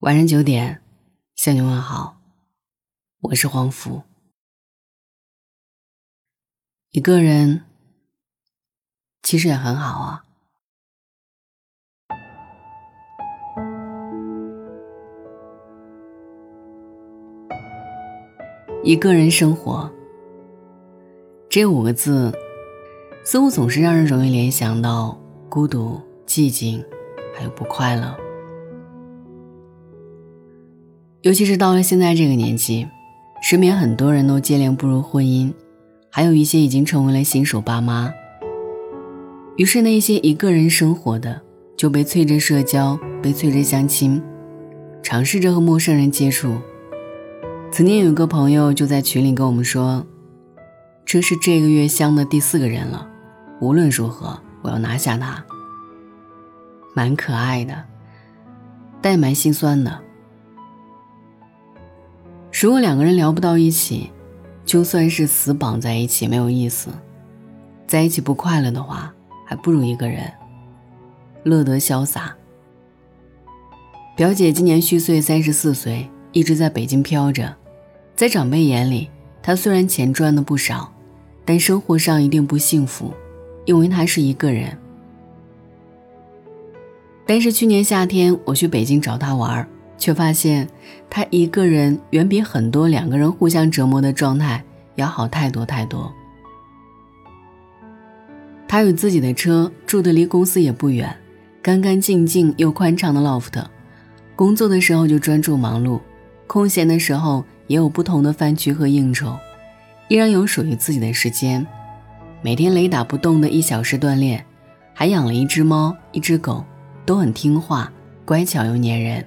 晚上九点，向你问好，我是黄福。一个人其实也很好啊。一个人生活，这五个字，似乎总是让人容易联想到孤独、寂静，还有不快乐。尤其是到了现在这个年纪，身边很多人都接连步入婚姻。还有一些已经成为了新手爸妈，于是那些一个人生活的就被催着社交，被催着相亲，尝试着和陌生人接触。曾经有个朋友就在群里跟我们说：“这是这个月相的第四个人了，无论如何我要拿下他。”蛮可爱的，但也蛮心酸的。如果两个人聊不到一起，就算是死绑在一起没有意思，在一起不快乐的话，还不如一个人乐得潇洒。表姐今年虚岁三十四岁，一直在北京飘着，在长辈眼里，她虽然钱赚的不少，但生活上一定不幸福，因为她是一个人。但是去年夏天我去北京找她玩儿却发现，他一个人远比很多两个人互相折磨的状态要好太多太多。他有自己的车，住的离公司也不远，干干净净又宽敞的 loft。工作的时候就专注忙碌，空闲的时候也有不同的饭局和应酬，依然有属于自己的时间。每天雷打不动的一小时锻炼，还养了一只猫，一只狗，都很听话，乖巧又粘人。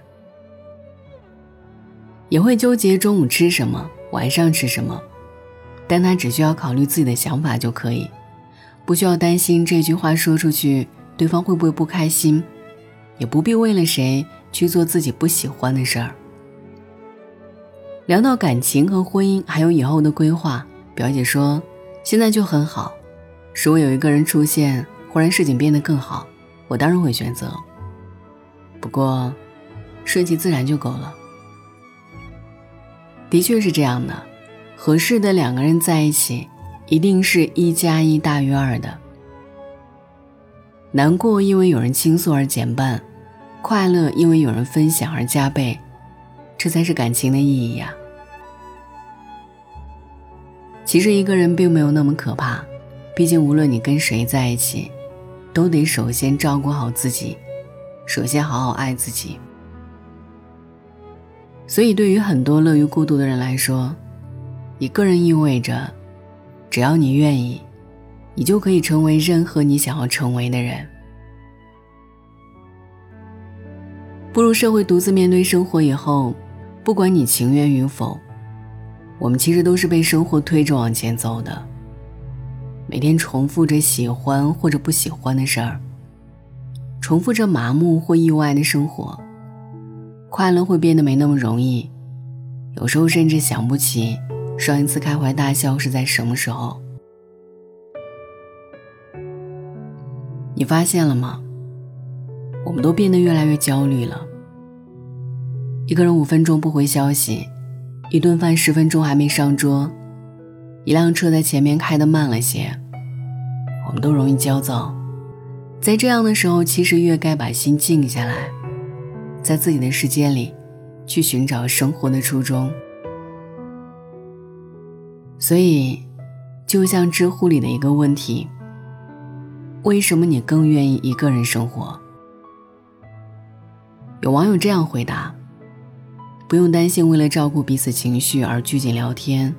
也会纠结中午吃什么，晚上吃什么，但他只需要考虑自己的想法就可以，不需要担心这句话说出去对方会不会不开心，也不必为了谁去做自己不喜欢的事儿。聊到感情和婚姻，还有以后的规划，表姐说现在就很好，如果有一个人出现，忽然事情变得更好，我当然会选择。不过，顺其自然就够了。的确是这样的，合适的两个人在一起，一定是一加一大于二的。难过因为有人倾诉而减半，快乐因为有人分享而加倍，这才是感情的意义呀。其实一个人并没有那么可怕，毕竟无论你跟谁在一起，都得首先照顾好自己，首先好好爱自己。所以，对于很多乐于孤独的人来说，一个人意味着，只要你愿意，你就可以成为任何你想要成为的人。步入社会，独自面对生活以后，不管你情愿与否，我们其实都是被生活推着往前走的。每天重复着喜欢或者不喜欢的事儿，重复着麻木或意外的生活。快乐会变得没那么容易，有时候甚至想不起上一次开怀大笑是在什么时候。你发现了吗？我们都变得越来越焦虑了。一个人五分钟不回消息，一顿饭十分钟还没上桌，一辆车在前面开得慢了些，我们都容易焦躁。在这样的时候，其实越该把心静下来。在自己的世界里，去寻找生活的初衷。所以，就像知乎里的一个问题：为什么你更愿意一个人生活？有网友这样回答：不用担心为了照顾彼此情绪而拘谨聊天，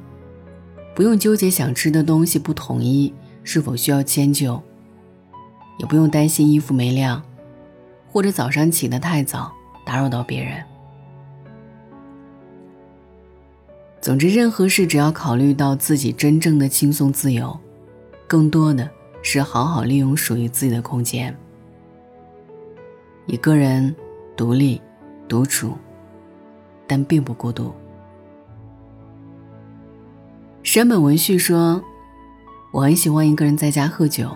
不用纠结想吃的东西不统一是否需要迁就，也不用担心衣服没晾，或者早上起得太早。打扰到别人。总之，任何事只要考虑到自己真正的轻松自由，更多的是好好利用属于自己的空间。一个人独立、独处，但并不孤独。山本文绪说：“我很喜欢一个人在家喝酒，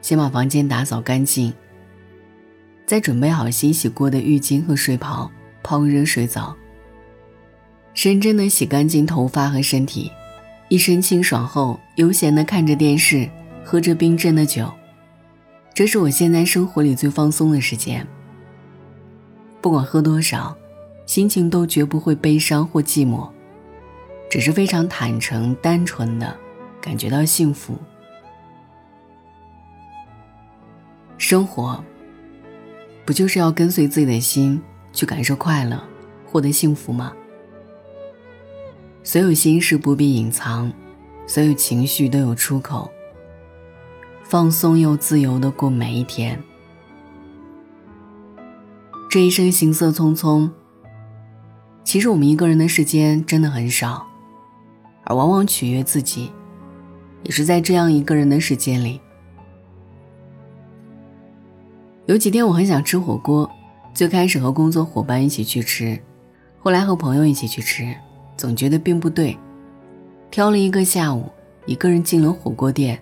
先把房间打扫干净。”再准备好洗洗过的浴巾和睡袍，泡热水澡，认真的洗干净头发和身体，一身清爽后，悠闲的看着电视，喝着冰镇的酒。这是我现在生活里最放松的时间。不管喝多少，心情都绝不会悲伤或寂寞，只是非常坦诚、单纯的感觉到幸福。生活，不就是要跟随自己的心去感受快乐，获得幸福吗？所有心事不必隐藏，所有情绪都有出口，放松又自由的过每一天。这一生行色匆匆，其实我们一个人的时间真的很少，而往往取悦自己，也是在这样一个人的时间里。有几天我很想吃火锅，最开始和工作伙伴一起去吃，后来和朋友一起去吃，总觉得并不对。挑了一个下午，一个人进了火锅店，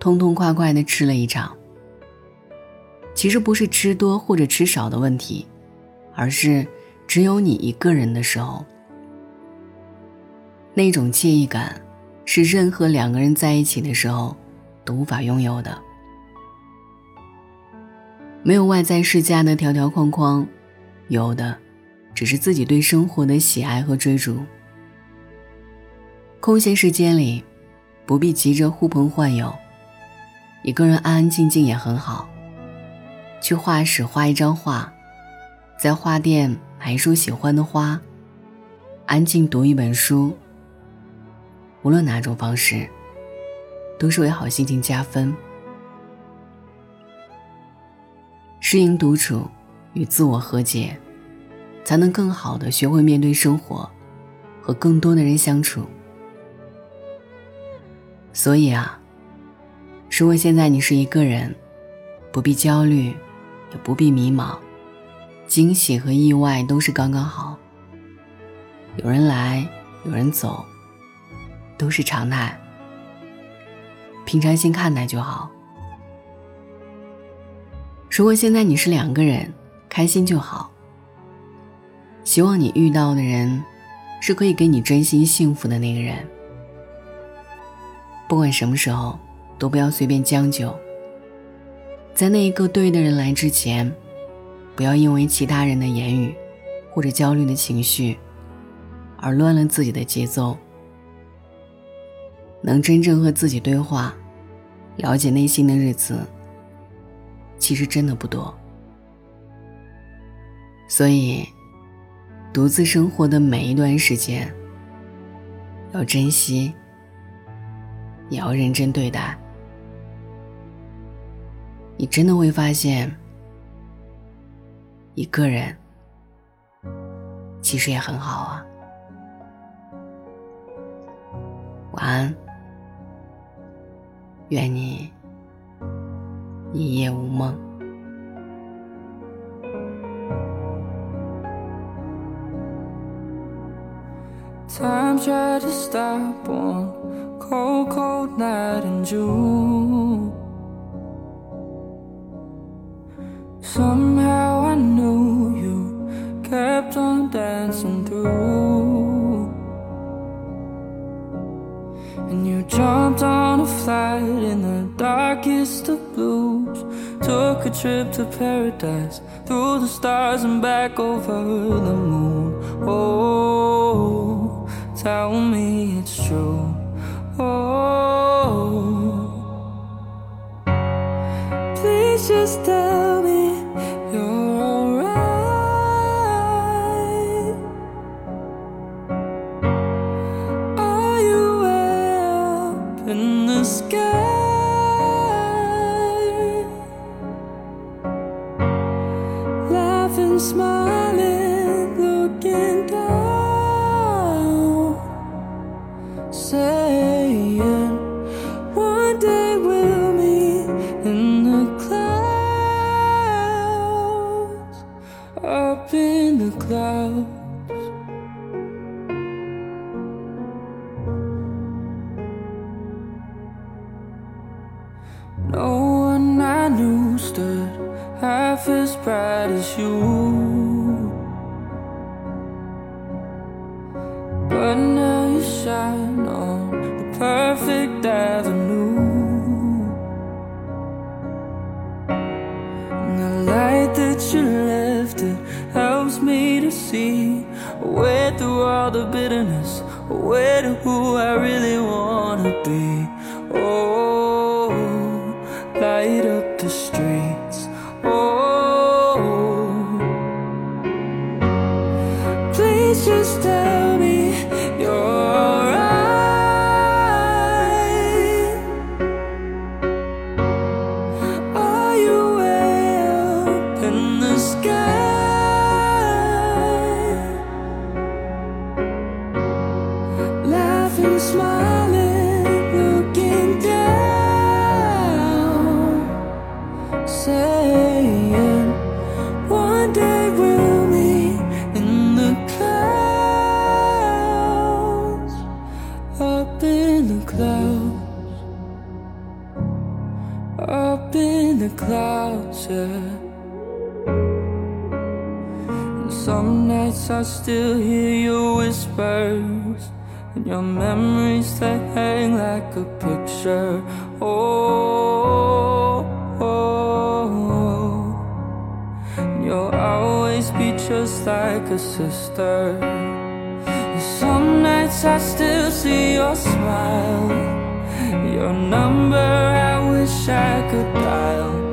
痛痛快快的吃了一场。其实不是吃多或者吃少的问题，而是只有你一个人的时候，那种惬意感，是任何两个人在一起的时候都无法拥有的。没有外在世家的条条框框，有的只是自己对生活的喜爱和追逐。空闲时间里，不必急着呼朋唤友，一个人安安静静也很好。去画室画一张画，在花店买一束喜欢的花，安静读一本书。无论哪种方式，都是为好心情加分。适应独处，与自我和解，才能更好的学会面对生活，和更多的人相处。所以啊，如果现在你是一个人，不必焦虑，也不必迷茫，惊喜和意外都是刚刚好。有人来，有人走，都是常态，平常心看待就好。如果现在你是两个人，开心就好。希望你遇到的人，是可以给你真心幸福的那个人。不管什么时候，都不要随便将就。在那一个对的人来之前，不要因为其他人的言语，或者焦虑的情绪，而乱了自己的节奏。能真正和自己对话，了解内心的日子。其实真的不多，所以独自生活的每一段时间，要珍惜，也要认真对待。你真的会发现，一个人其实也很好啊。晚安，愿你。一夜无梦。Time tried to stop one cold, cold night in June. Somehow I knew you kept on dancing through. Jumped on a flight in the darkest of blues. Took a trip to paradise, through the stars and back over the moon. Oh, tell me it's true. Oh, please just tell me saying one day we'll meet in the clouds, up in the clouds. No one I knew stood half as bright as you, but now you shine perfect avenue. And the light that you left, it helps me to see. Away through all the bitterness, away to who I really want. The clouds, yeah. And some nights I still hear your whispers and your memories they hang like a picture. Oh, oh, oh. You'll always be just like a sister. And some nights I still see your smile. Your number, I wish I could dial.